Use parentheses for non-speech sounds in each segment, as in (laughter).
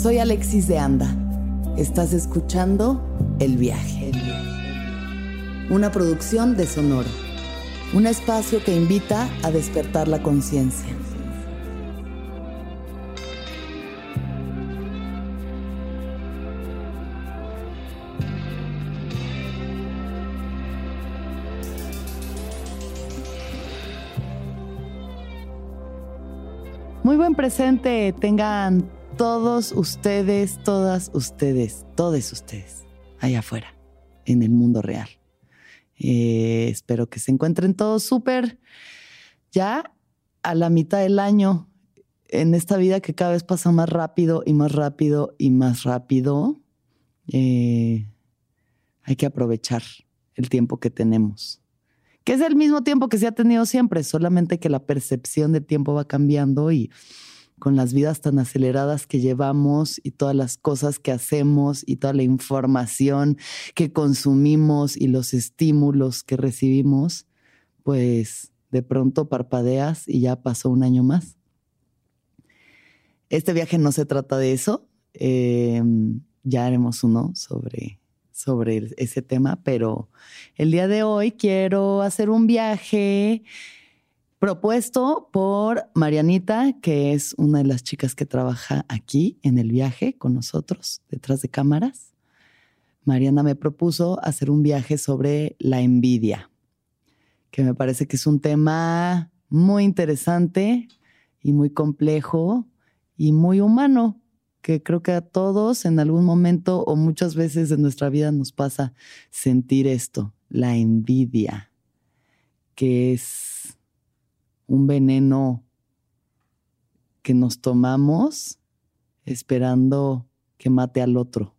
Soy Alexis de Anda. Estás escuchando El Viaje. Una producción de Sonoro. Un espacio que invita a despertar la conciencia. Muy buen presente tengan todos ustedes, todas ustedes, todos ustedes, allá afuera, en el mundo real. Eh, espero que se encuentren todos súper ya a la mitad del año en esta vida que cada vez pasa más rápido y más rápido y más rápido. Eh, hay que aprovechar el tiempo que tenemos que es el mismo tiempo que se ha tenido siempre, solamente que la percepción del tiempo va cambiando y con las vidas tan aceleradas que llevamos y todas las cosas que hacemos y toda la información que consumimos y los estímulos que recibimos, pues de pronto parpadeas y ya pasó un año más. Este viaje no se trata de eso. Eh, ya haremos uno sobre sobre ese tema, pero el día de hoy quiero hacer un viaje propuesto por Marianita, que es una de las chicas que trabaja aquí en el viaje con nosotros, detrás de cámaras. Mariana me propuso hacer un viaje sobre la envidia, que me parece que es un tema muy interesante y muy complejo y muy humano que creo que a todos en algún momento o muchas veces de nuestra vida nos pasa sentir esto, la envidia, que es un veneno que nos tomamos esperando que mate al otro.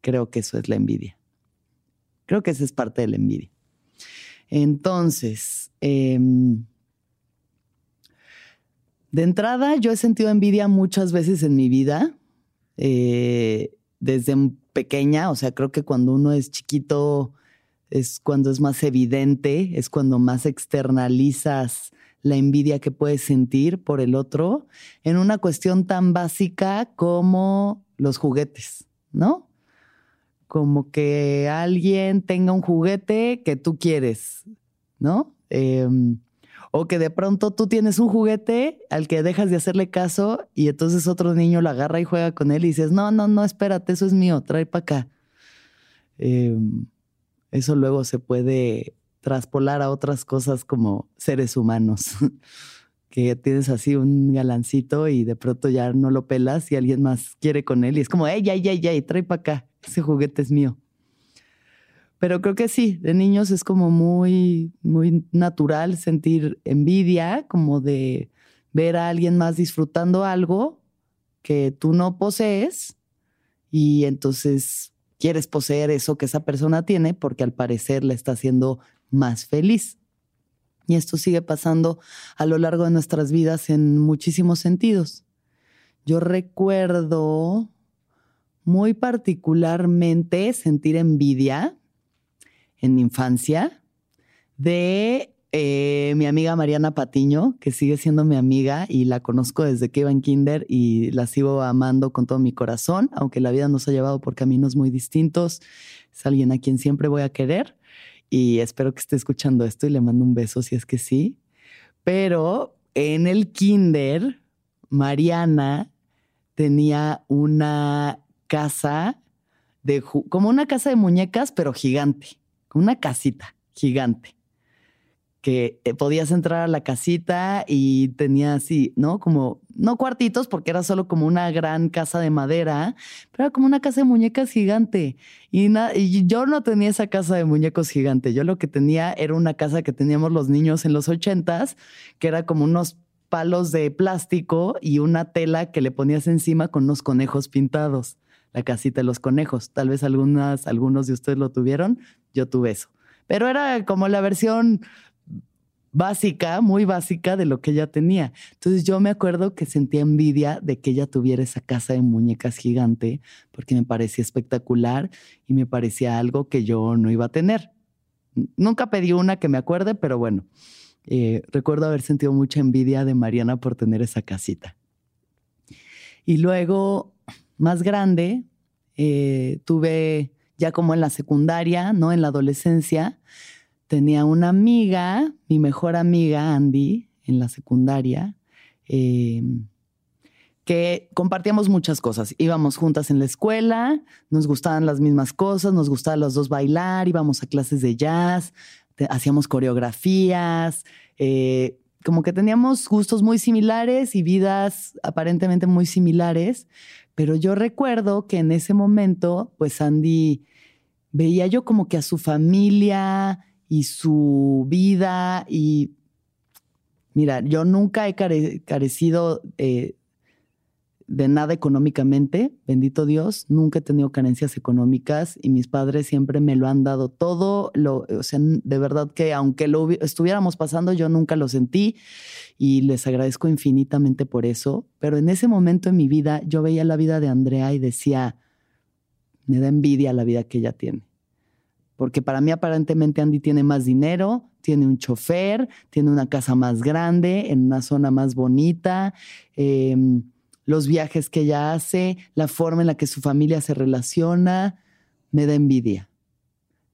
Creo que eso es la envidia. Creo que esa es parte de la envidia. Entonces, em, de entrada, yo he sentido envidia muchas veces en mi vida, eh, desde pequeña, o sea, creo que cuando uno es chiquito es cuando es más evidente, es cuando más externalizas la envidia que puedes sentir por el otro en una cuestión tan básica como los juguetes, ¿no? Como que alguien tenga un juguete que tú quieres, ¿no? Em, o que de pronto tú tienes un juguete al que dejas de hacerle caso y entonces otro niño lo agarra y juega con él y dices, no, no, no, espérate, eso es mío, trae para acá. Em, eso luego se puede traspolar a otras cosas como seres humanos, (laughs) que tienes así un galancito y de pronto ya no lo pelas y alguien más quiere con él y es como, ey, ey, ey, ey, trae para acá, ese juguete es mío. Pero creo que sí, de niños es como muy, muy natural sentir envidia, como de ver a alguien más disfrutando algo que tú no posees y entonces quieres poseer eso que esa persona tiene porque al parecer le está haciendo más feliz. Y esto sigue pasando a lo largo de nuestras vidas en muchísimos sentidos. Yo recuerdo muy particularmente sentir envidia en mi infancia de eh, mi amiga Mariana Patiño, que sigue siendo mi amiga y la conozco desde que iba en kinder y la sigo amando con todo mi corazón, aunque la vida nos ha llevado por caminos muy distintos. Es alguien a quien siempre voy a querer y espero que esté escuchando esto y le mando un beso si es que sí. Pero en el kinder, Mariana tenía una casa de como una casa de muñecas, pero gigante una casita gigante que eh, podías entrar a la casita y tenía así, ¿no? Como, no cuartitos, porque era solo como una gran casa de madera, pero era como una casa de muñecas gigante. Y, y yo no tenía esa casa de muñecos gigante. Yo lo que tenía era una casa que teníamos los niños en los ochentas, que era como unos palos de plástico y una tela que le ponías encima con unos conejos pintados. La casita de los conejos. Tal vez algunas, algunos de ustedes lo tuvieron yo tuve eso. Pero era como la versión básica, muy básica de lo que ella tenía. Entonces yo me acuerdo que sentía envidia de que ella tuviera esa casa de muñecas gigante porque me parecía espectacular y me parecía algo que yo no iba a tener. Nunca pedí una que me acuerde, pero bueno, eh, recuerdo haber sentido mucha envidia de Mariana por tener esa casita. Y luego, más grande, eh, tuve ya como en la secundaria, ¿no? En la adolescencia, tenía una amiga, mi mejor amiga, Andy, en la secundaria, em, que compartíamos muchas cosas. Íbamos juntas en la escuela, nos gustaban las mismas cosas, nos gustaba los dos bailar, íbamos a clases de jazz, hacíamos coreografías, eh, como que teníamos gustos muy similares y vidas aparentemente muy similares, pero yo recuerdo que en ese momento, pues Andy veía yo como que a su familia y su vida y mira, yo nunca he carecido eh, de nada económicamente, bendito Dios, nunca he tenido carencias económicas y mis padres siempre me lo han dado todo, lo, o sea, de verdad que aunque lo estuviéramos pasando, yo nunca lo sentí y les agradezco infinitamente por eso, pero en ese momento en mi vida yo veía la vida de Andrea y decía, me da envidia la vida que ella tiene. Porque para mí aparentemente Andy tiene más dinero, tiene un chofer, tiene una casa más grande, en una zona más bonita. Eh, los viajes que ella hace, la forma en la que su familia se relaciona, me da envidia.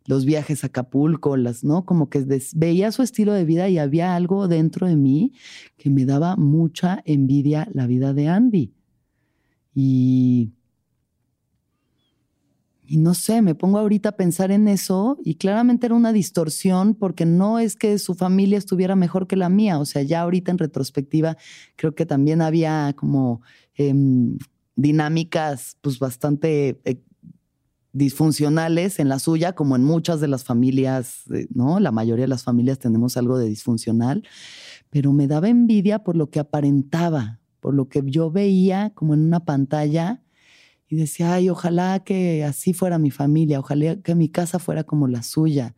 Los viajes a Acapulco, las, ¿no? Como que veía su estilo de vida y había algo dentro de mí que me daba mucha envidia la vida de Andy. Y y no sé, me pongo ahorita a pensar en eso y claramente era una distorsión porque no es que su familia estuviera mejor que la mía, o sea, ya ahorita en retrospectiva creo que también había como em, dinámicas pues bastante eh, disfuncionales en la suya, como en muchas de las familias, ¿no? La mayoría de las familias tenemos algo de disfuncional, pero me daba envidia por lo que aparentaba, por lo que yo veía como en una pantalla y decía, ay, ojalá que así fuera mi familia, ojalá que mi casa fuera como la suya.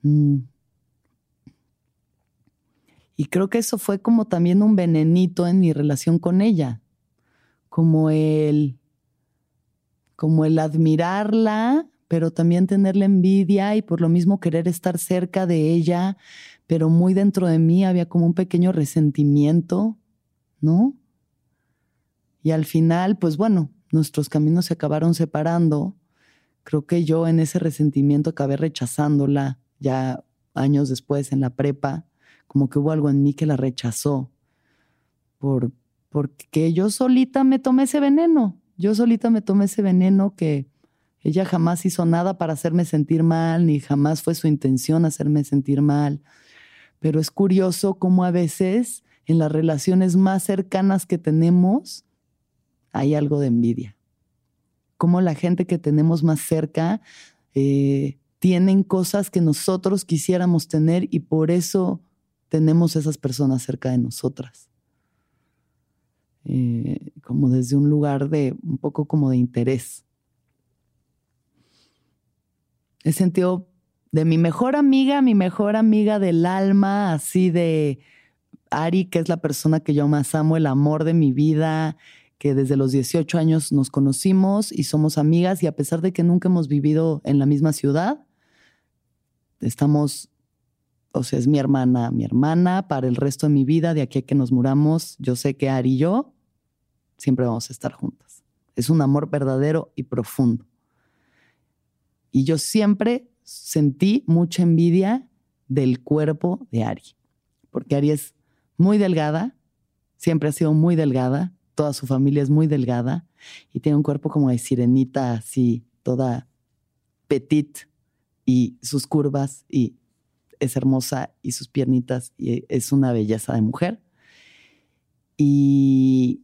Mm. Y creo que eso fue como también un venenito en mi relación con ella, como el, como el admirarla, pero también tenerle envidia y por lo mismo querer estar cerca de ella, pero muy dentro de mí había como un pequeño resentimiento, ¿no? Y al final, pues bueno, nuestros caminos se acabaron separando. Creo que yo en ese resentimiento acabé rechazándola ya años después en la prepa, como que hubo algo en mí que la rechazó, por, porque yo solita me tomé ese veneno, yo solita me tomé ese veneno que ella jamás hizo nada para hacerme sentir mal, ni jamás fue su intención hacerme sentir mal. Pero es curioso cómo a veces en las relaciones más cercanas que tenemos, hay algo de envidia. Como la gente que tenemos más cerca eh, tienen cosas que nosotros quisiéramos tener y por eso tenemos esas personas cerca de nosotras. Eh, como desde un lugar de un poco como de interés. He sentido de mi mejor amiga, mi mejor amiga del alma, así de Ari, que es la persona que yo más amo, el amor de mi vida, que desde los 18 años nos conocimos y somos amigas y a pesar de que nunca hemos vivido en la misma ciudad, estamos, o sea, es mi hermana, mi hermana para el resto de mi vida, de aquí a que nos muramos, yo sé que Ari y yo siempre vamos a estar juntas. Es un amor verdadero y profundo. Y yo siempre sentí mucha envidia del cuerpo de Ari, porque Ari es muy delgada, siempre ha sido muy delgada, toda su familia es muy delgada y tiene un cuerpo como de sirenita, así, toda petit y sus curvas y es hermosa y sus piernitas y es una belleza de mujer. Y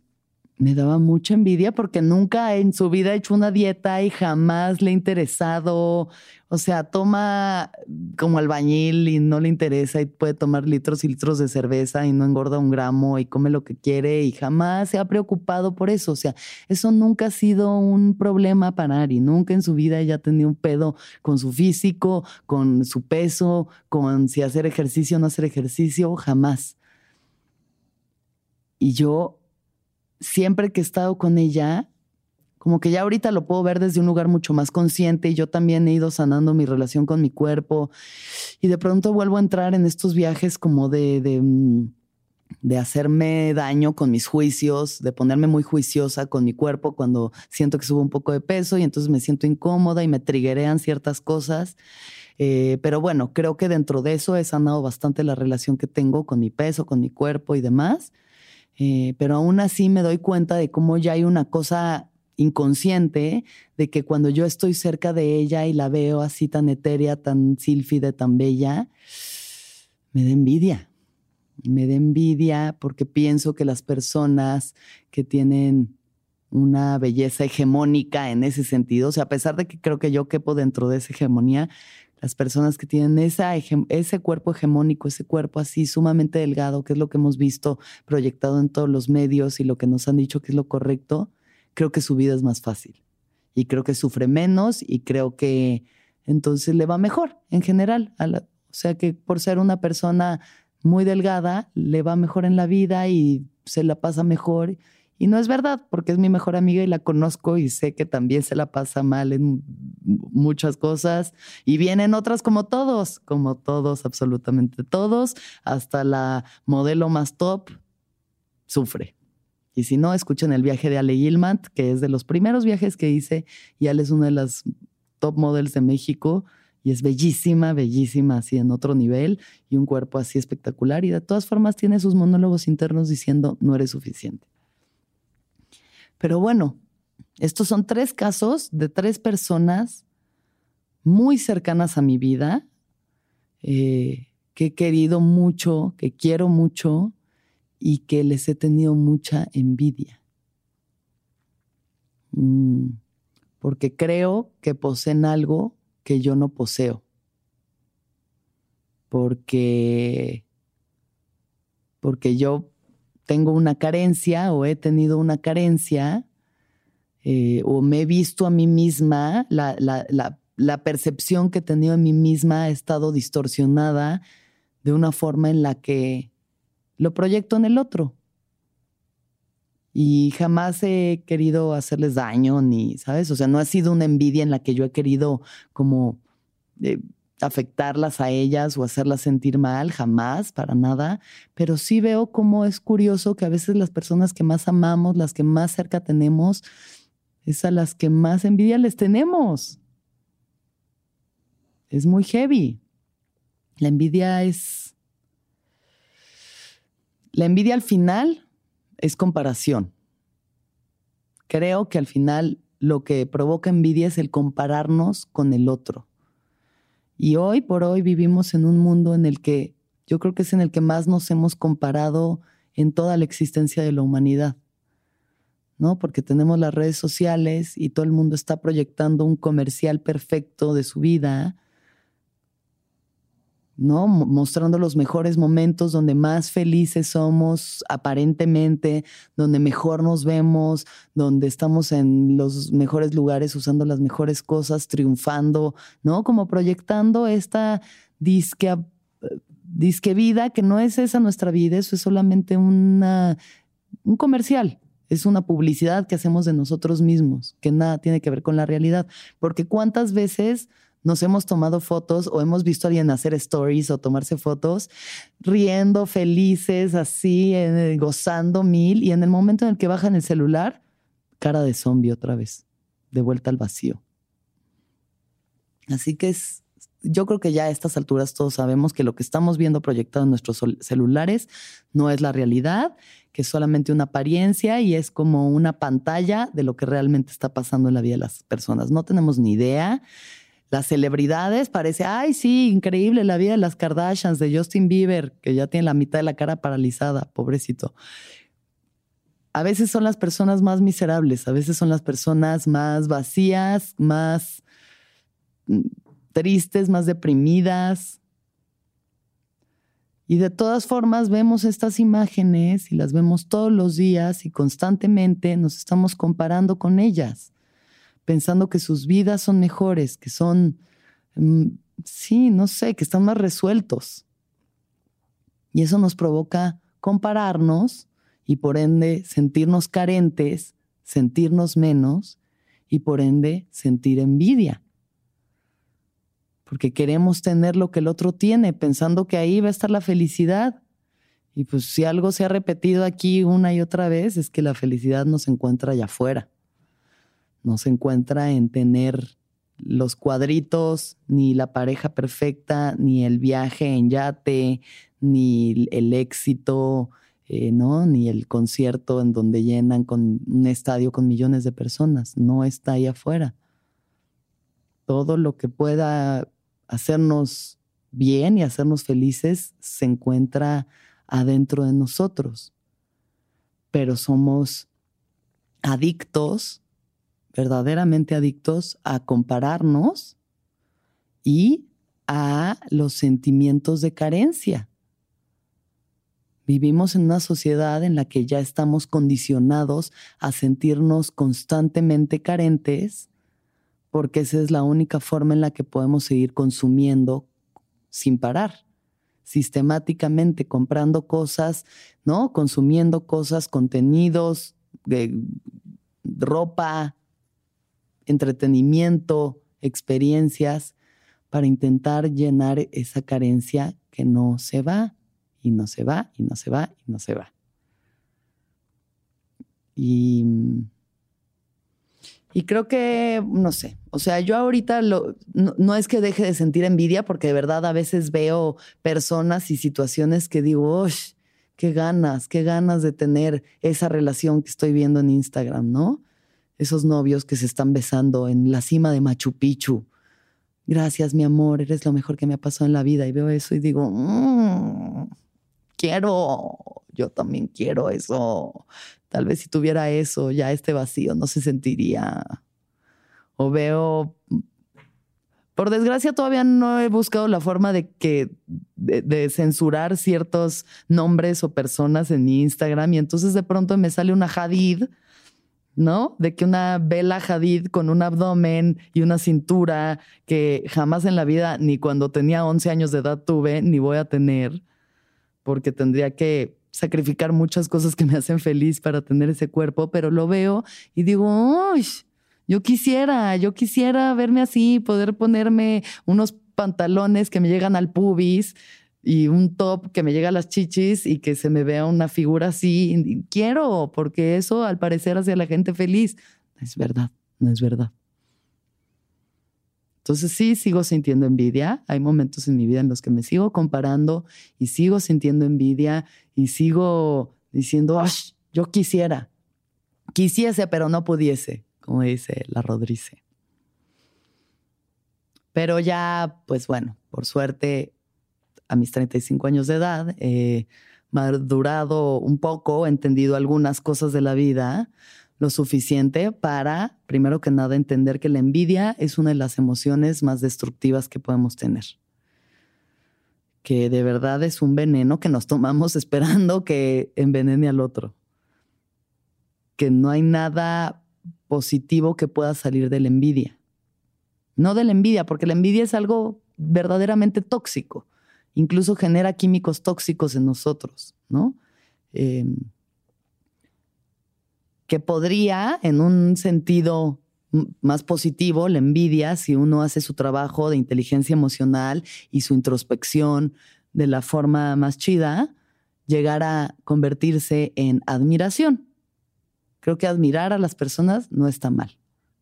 me daba mucha envidia porque nunca en su vida ha hecho una dieta y jamás le ha interesado. O sea, toma como albañil y no le interesa y puede tomar litros y litros de cerveza y no engorda un gramo y come lo que quiere y jamás se ha preocupado por eso. O sea, eso nunca ha sido un problema para Ari. Nunca en su vida ella ha tenido un pedo con su físico, con su peso, con si hacer ejercicio o no hacer ejercicio, jamás. Y yo siempre que he estado con ella, como que ya ahorita lo puedo ver desde un lugar mucho más consciente y yo también he ido sanando mi relación con mi cuerpo y de pronto vuelvo a entrar en estos viajes como de, de, mm, de hacerme daño con mis juicios, de ponerme muy juiciosa con mi cuerpo cuando siento que subo un poco de peso y entonces me siento incómoda y me triguerean ciertas cosas. Eh, pero bueno, creo que dentro de eso he sanado bastante la relación que tengo con mi peso, con mi cuerpo y demás. Eh, pero aún así me doy cuenta de cómo ya hay una cosa inconsciente de que cuando yo estoy cerca de ella y la veo así tan etérea, tan sílfide, tan bella, me da envidia. Me da envidia porque pienso que las personas que tienen una belleza hegemónica en ese sentido, o sea, a pesar de que creo que yo quepo dentro de esa hegemonía, las personas que tienen ese cuerpo hegemónico, ese cuerpo así sumamente delgado, que es lo que hemos visto proyectado en todos los medios y lo que nos han dicho que es lo correcto, creo que su vida es más fácil. Y creo que sufre menos y creo que entonces le va mejor en general. o sea que por ser una persona muy delgada, le va mejor en la vida y se la pasa mejor y no es verdad, porque es mi mejor amiga y la conozco y sé que también se la pasa mal en muchas cosas. Y vienen otras como todos, como todos, absolutamente todos, hasta la modelo más top sufre. Y si no, escuchen el viaje de Ale Gilmant, que es de los primeros viajes que hice y Ale es una de las top models de México y es bellísima, bellísima, así en otro nivel y un cuerpo así espectacular y de todas formas tiene sus monólogos internos diciendo no eres suficiente. Pero bueno, estos son tres casos de tres personas muy cercanas a mi vida, eh, que he querido mucho, que quiero mucho y que les he tenido mucha envidia. Mm, porque creo que poseen algo que yo no poseo. Porque, porque yo tengo una carencia o he tenido una carencia eh, o me he visto a mí misma, la, la, percepción que he tenido en mí misma ha estado distorsionada de una forma en la que lo proyecto en el otro. Y jamás he querido hacerles daño, ni, ¿sabes? O sea, no ha sido una envidia en la que yo he querido como eh, afectarlas a ellas o hacerlas sentir mal, jamás, para nada, pero sí veo cómo es curioso que a veces las personas que más amamos, las que más cerca tenemos, es a las que más envidia les tenemos. Es muy heavy. La envidia es... La envidia al final es comparación. Creo que al final lo que provoca envidia es el compararnos con el otro y hoy por hoy vivimos en un mundo en el que yo creo que es en el que más nos hemos comparado en toda la existencia de la humanidad. ¿no? Porque tenemos las redes sociales y todo el mundo está proyectando un comercial perfecto de su vida ¿no? Mostrando los mejores momentos donde más felices somos aparentemente, donde mejor nos vemos, donde estamos en los mejores lugares usando las mejores cosas, triunfando, ¿no? Como proyectando esta disque, disque vida, que no es esa nuestra vida, eso es solamente una, un comercial. Es una publicidad que hacemos de nosotros mismos, que nada tiene que ver con la realidad. Porque cuántas veces nos hemos tomado fotos o hemos visto a alguien hacer stories o tomarse fotos riendo, felices, así, gozando mil, y en el momento en el que bajan el celular, cara de zombie otra vez, de vuelta al vacío. Así que es, yo creo que ya a estas alturas todos sabemos que lo que estamos viendo proyectado en nuestros celulares no es la realidad, que es solamente una apariencia y es como una pantalla de lo que realmente está pasando en la vida de las personas. No tenemos ni idea las celebridades, parece, ay, sí, increíble la vida de las Kardashians, de Justin Bieber, que ya tiene la mitad de la cara paralizada, pobrecito. A veces son las personas más miserables, a veces son las personas más vacías, más mm, tristes, más deprimidas. Y de todas formas vemos estas imágenes y las vemos todos los días y constantemente nos estamos comparando con ellas pensando que sus vidas son mejores, que son, mm, sí, no sé, que están más resueltos. Y eso nos provoca compararnos y por ende sentirnos carentes, sentirnos menos y por ende sentir envidia. Porque queremos tener lo que el otro tiene, pensando que ahí va a estar la felicidad. Y pues si algo se ha repetido aquí una y otra vez es que la felicidad no se encuentra allá afuera. No se encuentra en tener los cuadritos, ni la pareja perfecta, ni el viaje en yate, ni el éxito, eh, ¿no? Ni el concierto en donde llenan con un estadio con millones de personas. No está ahí afuera. Todo lo que pueda hacernos bien y hacernos felices se encuentra adentro de nosotros. Pero somos adictos, verdaderamente adictos a compararnos y a los sentimientos de carencia. Vivimos en una sociedad en la que ya estamos condicionados a sentirnos constantemente carentes porque esa es la única forma en la que podemos seguir consumiendo sin parar sistemáticamente comprando cosas, ¿no? Consumiendo cosas, contenidos, de ropa, entretenimiento, experiencias, para intentar llenar esa carencia que no se va, y no se va, y no se va, y no se va. Y creo que, no sé, o sea, yo ahorita no, es que deje de sentir envidia, porque de verdad a veces veo personas y situaciones que digo, ¡oh! qué ganas, qué ganas de tener esa relación que estoy viendo en Instagram, ¿no? Esos novios que se están besando en la cima de Machu Picchu. Gracias, mi amor, eres lo mejor que me ha pasado en la vida. Y veo eso y digo, mmm, quiero, yo también quiero eso. Tal vez si tuviera eso, ya este vacío no se sentiría. O veo. Por desgracia, todavía no he buscado la forma de que de, censurar ciertos nombres o personas en mi Instagram. Y entonces de pronto me sale una Hadid, ¿no? De que una vela Hadid con un abdomen y una cintura que jamás en la vida, ni cuando tenía 11 años de edad tuve, ni voy a tener, porque tendría que sacrificar muchas cosas que me hacen feliz para tener ese cuerpo, pero lo veo y digo, ¡Uy! yo quisiera, yo quisiera verme así, poder ponerme unos pantalones que me llegan al pubis y un top que me llega a las chichis y que se me vea una figura así. Quiero, porque eso al parecer hace a la gente feliz. Es verdad, no es verdad. Entonces sí, sigo sintiendo envidia. Hay momentos en mi vida en los que me sigo comparando y sigo sintiendo envidia y sigo diciendo, yo quisiera, quisiese, pero no pudiese, como dice la Rodrice. Pero ya, pues bueno, por suerte, a mis 35 años de edad, he madurado un poco, he entendido algunas cosas de la vida, lo suficiente para, primero que nada, entender que la envidia es una de las emociones más destructivas que podemos tener. Que de verdad es un veneno que nos tomamos (laughs) esperando que envenene al otro. Que no hay nada positivo que pueda salir de la envidia. No de la envidia, porque la envidia es algo verdaderamente tóxico. Incluso genera químicos tóxicos en nosotros, ¿no? Eh, que podría, en un sentido más positivo, la envidia, si uno hace su trabajo de inteligencia emocional y su introspección de la forma más chida, llegar a convertirse en admiración. Creo que admirar a las personas no está mal.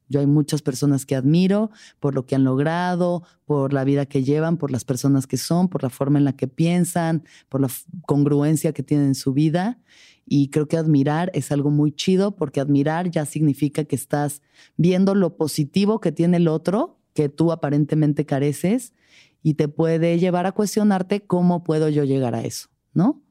Yo hay muchas personas que admiro por lo que han logrado, por la vida que llevan, por las personas que son, por la forma en la que piensan, por la congruencia que tienen en su vida. Y creo que admirar es algo muy chido porque admirar ya significa que estás viendo lo positivo que tiene el otro, que tú aparentemente careces, y te puede llevar a cuestionarte cómo puedo yo llegar a eso, ¿no?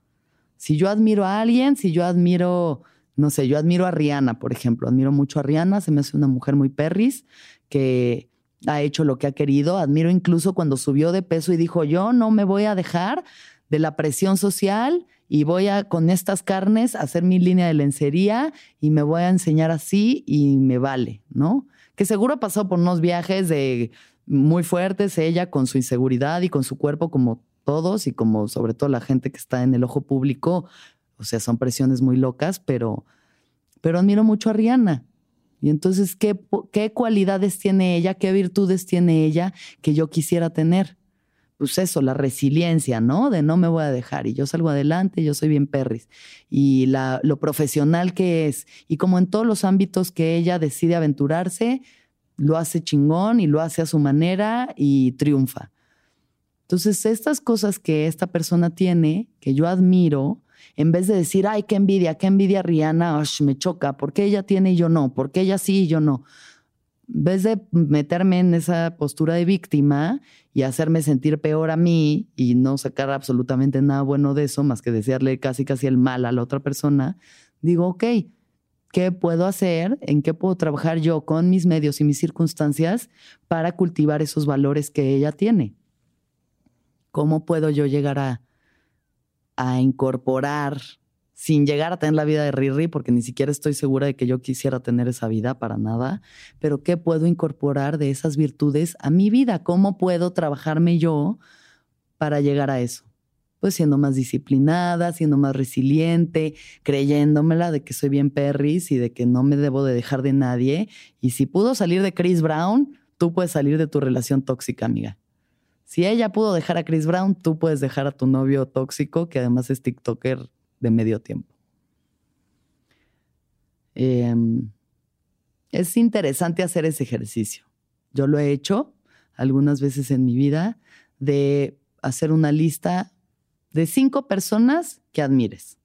Si yo admiro a alguien, si yo admiro, no sé, yo admiro a Rihanna, por ejemplo, admiro mucho a Rihanna, se me hace una mujer muy perris, que ha hecho lo que ha querido, admiro incluso cuando subió de peso y dijo, yo no me voy a dejar de la presión social y voy a con estas carnes hacer mi línea de lencería y me voy a enseñar así y me vale, ¿no? Que seguro pasado por unos viajes de muy fuertes ella con su inseguridad y con su cuerpo como todos y como sobre todo la gente que está en el ojo público, o sea, son presiones muy locas, pero pero admiro mucho a Rihanna. Y entonces, ¿qué, ¿qué cualidades tiene ella? ¿Qué virtudes tiene ella que yo quisiera tener? pues eso, la resiliencia, ¿no? De no me voy a dejar y yo salgo adelante, yo soy bien perris. Y la, lo profesional que es. Y como en todos los ámbitos que ella decide aventurarse, lo hace chingón y lo hace a su manera y triunfa. Entonces, estas cosas que esta persona tiene, que yo admiro, en vez de decir, ay, qué envidia, qué envidia Rihanna, me choca, ¿por qué ella tiene y yo no? ¿Por qué ella sí y yo no? En vez de meterme en esa postura de víctima y hacerme sentir peor a mí y no sacar absolutamente nada bueno de eso, más que desearle casi casi el mal a la otra persona, digo, ok, ¿qué puedo hacer? ¿En qué puedo trabajar yo con mis medios y mis circunstancias para cultivar esos valores que ella tiene? ¿Cómo puedo yo llegar a, a incorporar, sin llegar a tener la vida de Riri, porque ni siquiera estoy segura de que yo quisiera tener esa vida para nada, pero qué puedo incorporar de esas virtudes a mi vida? ¿Cómo puedo trabajarme yo para llegar a eso? Pues siendo más disciplinada, siendo más resiliente, creyéndomela de que soy bien perris y de que no me debo de dejar de nadie. Y si pudo salir de Chris Brown, tú puedes salir de tu relación tóxica, amiga. Si ella pudo dejar a Chris Brown, tú puedes dejar a tu novio tóxico, que además es TikToker de medio tiempo. Em, es interesante hacer ese ejercicio. Yo lo he hecho algunas veces en mi vida de hacer una lista de cinco personas que admires.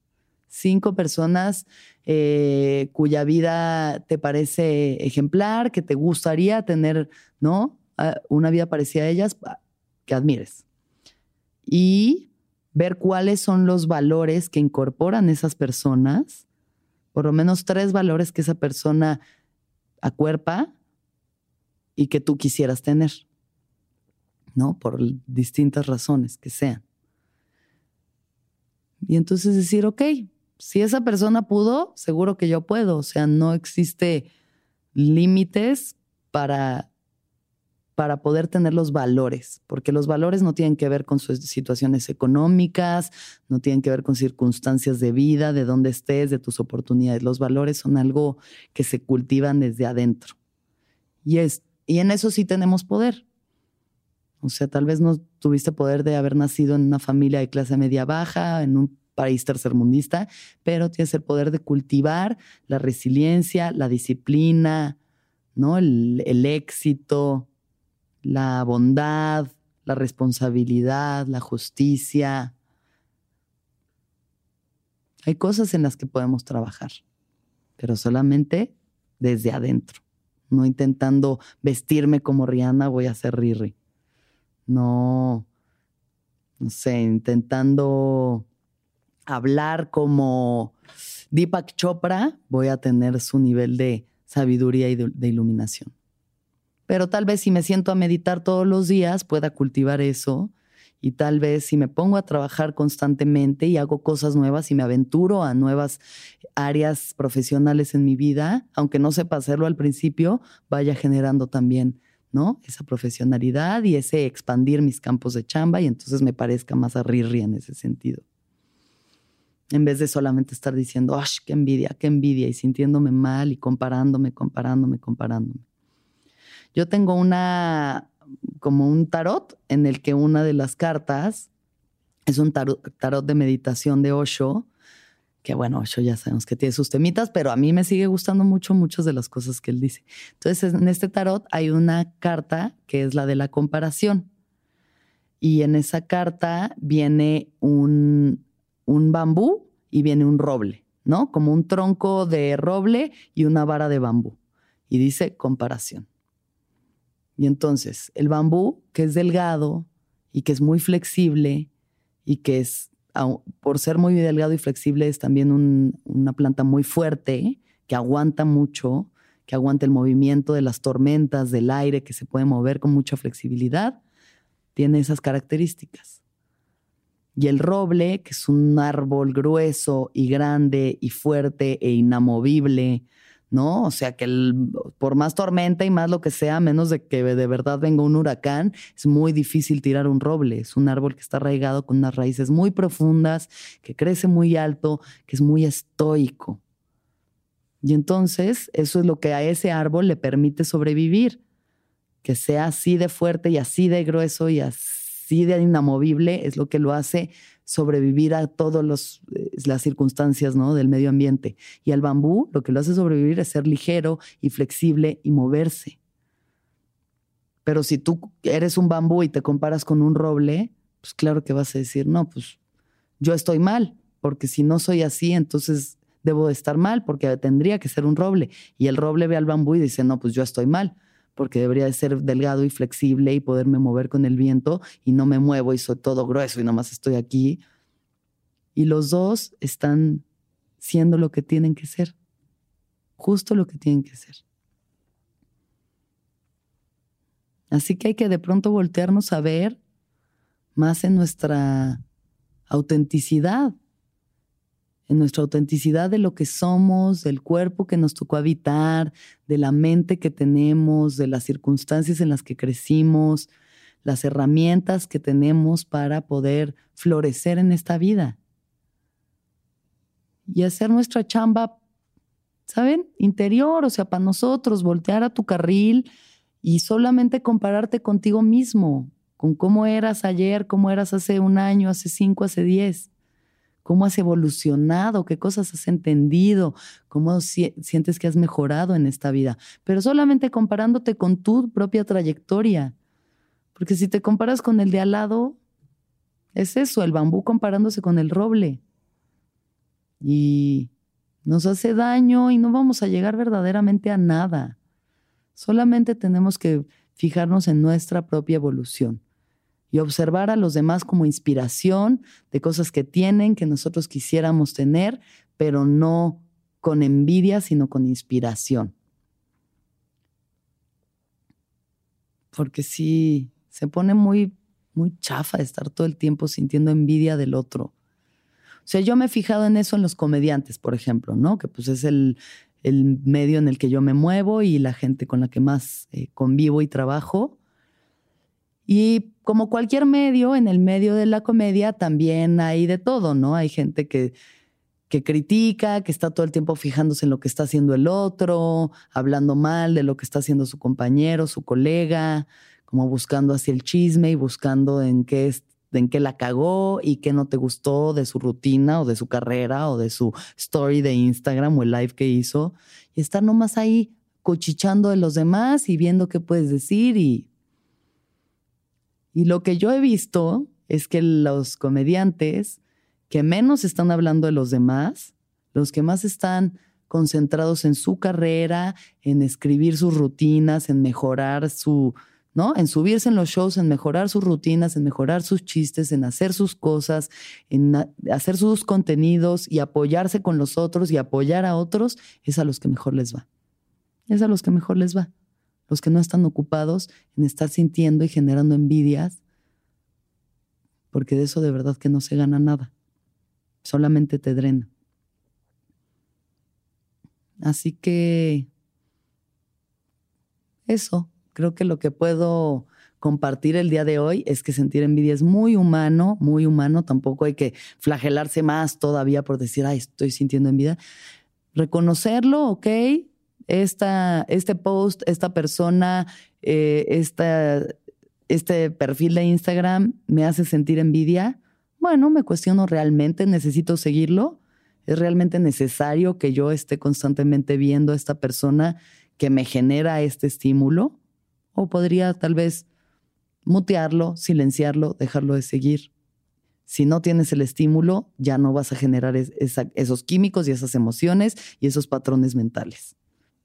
Cinco personas eh, cuya vida te parece ejemplar, que te gustaría tener, ¿no? Ah, una vida parecida a ellas que admires. Y ver cuáles son los valores que incorporan esas personas, por lo menos tres valores que esa persona acuerpa y que tú quisieras tener, ¿no? Por distintas razones que sean. Y entonces decir, ok, si esa persona pudo, seguro que yo puedo. O sea, no existe límites para para poder tener los valores, porque los valores no tienen que ver con sus situaciones económicas, no tienen que ver con circunstancias de vida, de dónde estés, de tus oportunidades. Los valores son algo que se cultivan desde adentro. Y, es, y en eso sí tenemos poder. O sea, tal vez no tuviste poder de haber nacido en una familia de clase media baja, en un país tercermundista, pero tienes el poder de cultivar la resiliencia, la disciplina, ¿no? el, el éxito, la bondad, la responsabilidad, la justicia. Hay cosas en las que podemos trabajar, pero solamente desde adentro, no intentando vestirme como Rihanna, voy a ser Riri. No, no sé, intentando hablar como Deepak Chopra, voy a tener su nivel de sabiduría y de iluminación pero tal vez si me siento a meditar todos los días pueda cultivar eso y tal vez si me pongo a trabajar constantemente y hago cosas nuevas y me aventuro a nuevas áreas profesionales en mi vida, aunque no sepa hacerlo al principio, vaya generando también, ¿no? Esa profesionalidad y ese expandir mis campos de chamba y entonces me parezca más a Riri en ese sentido. En vez de solamente estar diciendo, ¡ay, qué envidia, qué envidia! y sintiéndome mal y comparándome, comparándome, comparándome. Yo tengo una, como un tarot en el que una de las cartas es un tarot, de meditación de Osho, que bueno, Osho ya sabemos que tiene sus temitas, pero a mí me sigue gustando mucho muchas de las cosas que él dice. Entonces, en este tarot hay una carta que es la de la comparación. Y en esa carta viene un, un bambú y viene un roble, ¿no? Como un tronco de roble y una vara de bambú. Y dice comparación. Y entonces el bambú, que es delgado y que es muy flexible y que es, por ser muy delgado y flexible, es también una planta muy fuerte, que aguanta mucho, que aguanta el movimiento de las tormentas, del aire, que se puede mover con mucha flexibilidad, tiene esas características. Y el roble, que es un árbol grueso y grande y fuerte e inamovible, ¿no? O sea, que por más tormenta y más lo que sea, menos de que de verdad venga un huracán, es muy difícil tirar un roble. Es un árbol que está arraigado con unas raíces muy profundas, que crece muy alto, que es muy estoico. Y entonces eso es lo que a ese árbol le permite sobrevivir, que sea así de fuerte y así de grueso y así de inamovible es lo que lo hace sobrevivir a todas eh, las circunstancias ¿no? del medio ambiente. Y al bambú lo que lo hace sobrevivir es ser ligero y flexible y moverse. Pero si tú eres un bambú y te comparas con un roble, pues claro que vas a decir, no, pues yo estoy mal, porque si no soy así, entonces debo de estar mal, porque tendría que ser un roble. Y el roble ve al bambú y dice, no, pues yo estoy mal porque debería de ser delgado y flexible y poderme mover con el viento y no me muevo y soy todo grueso y nomás estoy aquí. Y los dos están siendo lo que tienen que ser, justo lo que tienen que ser. Así que hay que de pronto voltearnos a ver más en nuestra autenticidad, en nuestra autenticidad de lo que somos, del cuerpo que nos tocó habitar, de la mente que tenemos, de las circunstancias en las que crecimos, las herramientas que tenemos para poder florecer en esta vida. Y hacer nuestra chamba, ¿saben? Interior, o sea, para nosotros, voltear a tu carril y solamente compararte contigo mismo, con cómo eras ayer, cómo eras hace un año, hace cinco, hace diez cómo has evolucionado, qué cosas has entendido, cómo sientes que has mejorado en esta vida, pero solamente comparándote con tu propia trayectoria. Porque si te comparas con el de al lado, es eso, el bambú comparándose con el roble. Y nos hace daño y no vamos a llegar verdaderamente a nada. Solamente tenemos que fijarnos en nuestra propia evolución y observar a los demás como inspiración de cosas que tienen, que nosotros quisiéramos tener, pero no con envidia, sino con inspiración. Porque sí, se pone muy, muy chafa estar todo el tiempo sintiendo envidia del otro. O sea, yo me he fijado en eso en los comediantes, por ejemplo, ¿no? Que pues es el, medio en el que yo me muevo y la gente con la que más eh, convivo y trabajo. Y como cualquier medio, en el medio de la comedia también hay de todo, ¿no? Hay gente que, que critica, que está todo el tiempo fijándose en lo que está haciendo el otro, hablando mal de lo que está haciendo su compañero, su colega, como buscando hacia el chisme y buscando en qué, en qué la cagó y qué no te gustó de su rutina o de su carrera o de su story de Instagram o el live que hizo. Y estar nomás ahí cochichando de los demás y viendo qué puedes decir y y lo que yo he visto es que los comediantes que menos están hablando de los demás, los que más están concentrados en su carrera, en escribir sus rutinas, en mejorar su, ¿no? En subirse en los shows, en mejorar sus rutinas, en mejorar sus chistes, en hacer sus cosas, en hacer sus contenidos y apoyarse con los otros y apoyar a otros, es a los que mejor les va. Es a los que mejor les va los que no están ocupados en estar sintiendo y generando envidias, porque de eso de verdad que no se gana nada, solamente te drena. Así que eso, creo que lo que puedo compartir el día de hoy es que sentir envidia es muy humano, muy humano, tampoco hay que flagelarse más todavía por decir, ay, estoy sintiendo envidia. Reconocerlo, ok, esta, este post, esta persona, eh, este perfil de Instagram me hace sentir envidia, bueno, me cuestiono realmente, necesito seguirlo. ¿Es realmente necesario que yo esté constantemente viendo a esta persona que me genera este estímulo? ¿O podría tal vez mutearlo, silenciarlo, dejarlo de seguir? Si no tienes el estímulo, ya no vas a generar esos químicos y esas emociones y esos patrones mentales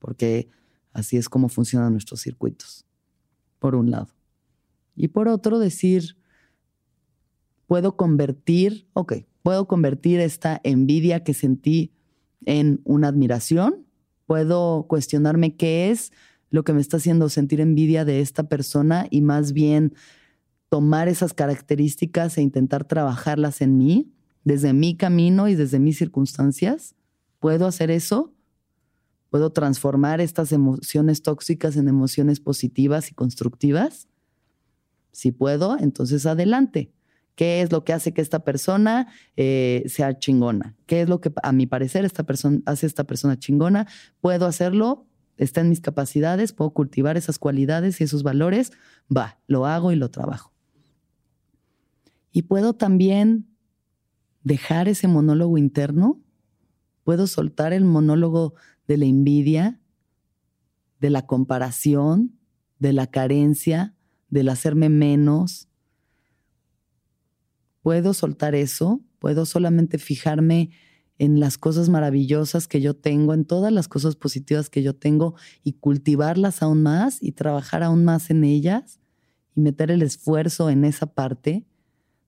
porque así es como funcionan nuestros circuitos, por un lado. Y por otro, decir, puedo convertir, ok, puedo convertir esta envidia que sentí en una admiración, puedo cuestionarme qué es lo que me está haciendo sentir envidia de esta persona y más bien tomar esas características e intentar trabajarlas en mí, desde mi camino y desde mis circunstancias. ¿Puedo hacer eso? ¿Puedo transformar estas emociones tóxicas en emociones positivas y constructivas? Si puedo, entonces adelante. ¿Qué es lo que hace que esta persona eh, sea chingona? ¿Qué es lo que, a mi parecer, esta persona hace esta persona chingona? ¿Puedo hacerlo? ¿Está en mis capacidades? ¿Puedo cultivar esas cualidades y esos valores? Va, lo hago y lo trabajo. Y puedo también dejar ese monólogo interno, puedo soltar el monólogo de la envidia, de la comparación, de la carencia, del hacerme menos. Puedo soltar eso, puedo solamente fijarme en las cosas maravillosas que yo tengo, en todas las cosas positivas que yo tengo y cultivarlas aún más y trabajar aún más en ellas y meter el esfuerzo en esa parte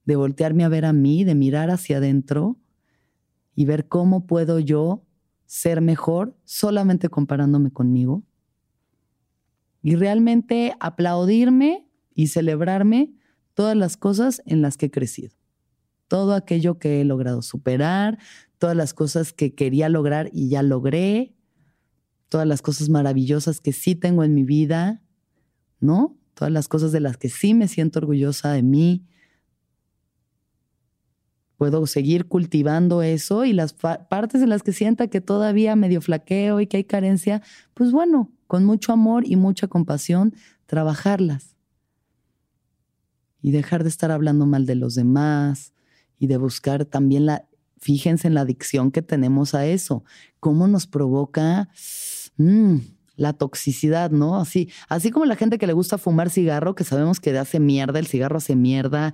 de voltearme a ver a mí, de mirar hacia adentro y ver cómo puedo yo ser mejor solamente comparándome conmigo. Y realmente aplaudirme y celebrarme todas las cosas en las que he crecido. Todo aquello que he logrado superar, todas las cosas que quería lograr y ya logré, todas las cosas maravillosas que sí tengo en mi vida, ¿no? Todas las cosas de las que sí me siento orgullosa de mí, puedo seguir cultivando eso y las partes en las que sienta que todavía medio flaqueo y que hay carencia, pues bueno, con mucho amor y mucha compasión, trabajarlas. Y dejar de estar hablando mal de los demás y de buscar también la, fíjense en la adicción que tenemos a eso, cómo nos provoca mm, la toxicidad, ¿no? Así, así como la gente que le gusta fumar cigarro, que sabemos que hace mierda, el cigarro hace mierda,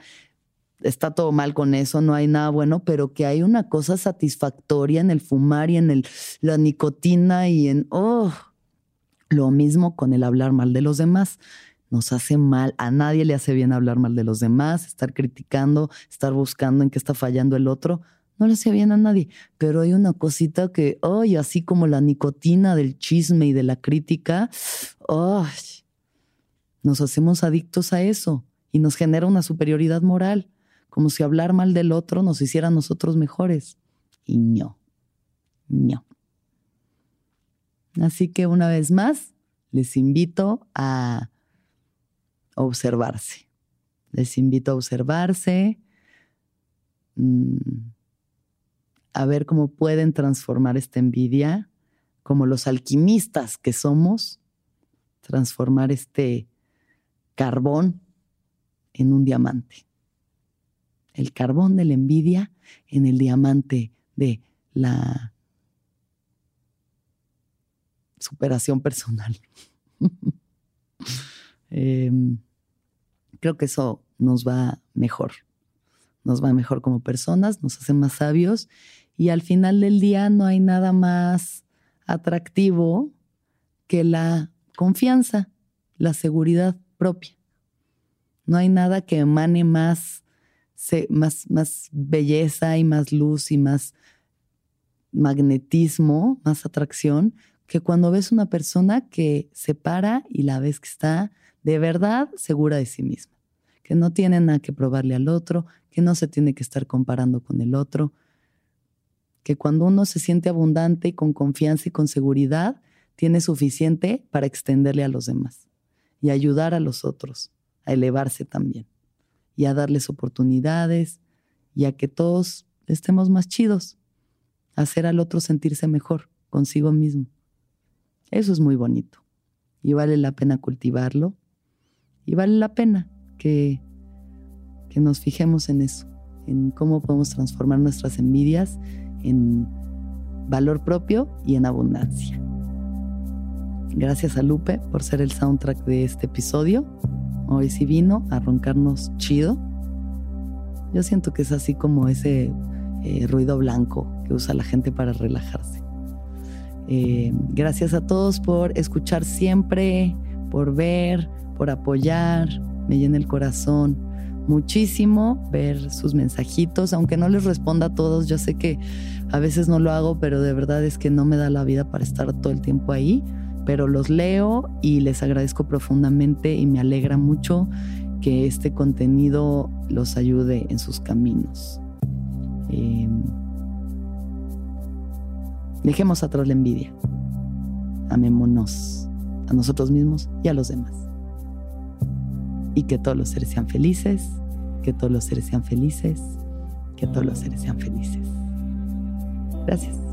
está todo mal con eso, no hay nada bueno, pero que hay una cosa satisfactoria en el fumar y en el, la nicotina y en, oh, lo mismo con el hablar mal de los demás. Nos hace mal, a nadie le hace bien hablar mal de los demás, estar criticando, estar buscando en qué está fallando el otro. No le hace bien a nadie, pero hay una cosita que, ay, así como la nicotina del chisme y de la crítica, ay, nos hacemos adictos a eso y nos genera una superioridad moral como si hablar mal del otro nos hiciera a nosotros mejores. Y no, no. Así que una vez más, les invito a observarse. Les invito a observarse, mm, a ver cómo pueden transformar esta envidia, como los alquimistas que somos, transformar este carbón en un diamante el carbón de la envidia en el diamante de la superación personal. (laughs) Em, creo que eso nos va mejor. Nos va mejor como personas, nos hace más sabios y al final del día no hay nada más atractivo que la confianza, la seguridad propia. No hay nada que emane más más, más belleza y más luz y más magnetismo, más atracción, que cuando ves una persona que se para y la ves que está de verdad segura de sí misma, que no tiene nada que probarle al otro, que no se tiene que estar comparando con el otro, que cuando uno se siente abundante y con confianza y con seguridad, tiene suficiente para extenderle a los demás y ayudar a los otros a elevarse también y a darles oportunidades y a que todos estemos más chidos, hacer al otro sentirse mejor consigo mismo. Eso es muy bonito y vale la pena cultivarlo y vale la pena que, que nos fijemos en eso, en cómo podemos transformar nuestras envidias en valor propio y en abundancia. Gracias a Lupe por ser el soundtrack de este episodio. Hoy sí vino a roncarnos chido. Yo siento que es así como ese eh, ruido blanco que usa la gente para relajarse. Eh, gracias a todos por escuchar siempre, por ver, por apoyar. Me llena el corazón muchísimo ver sus mensajitos, aunque no les responda a todos. Yo sé que a veces no lo hago, pero de verdad es que no me da la vida para estar todo el tiempo ahí pero los leo y les agradezco profundamente y me alegra mucho que este contenido los ayude en sus caminos. Em, dejemos atrás la envidia. Amémonos a nosotros mismos y a los demás. Y que todos los seres sean felices, que todos los seres sean felices, que todos los seres sean felices. Gracias.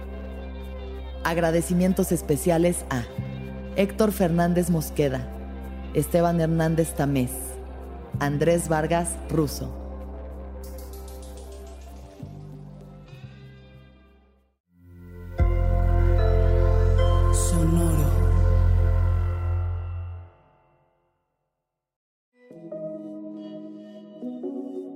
Agradecimientos especiales a Héctor Fernández Mosqueda, Esteban Hernández Tamés, Andrés Vargas Russo.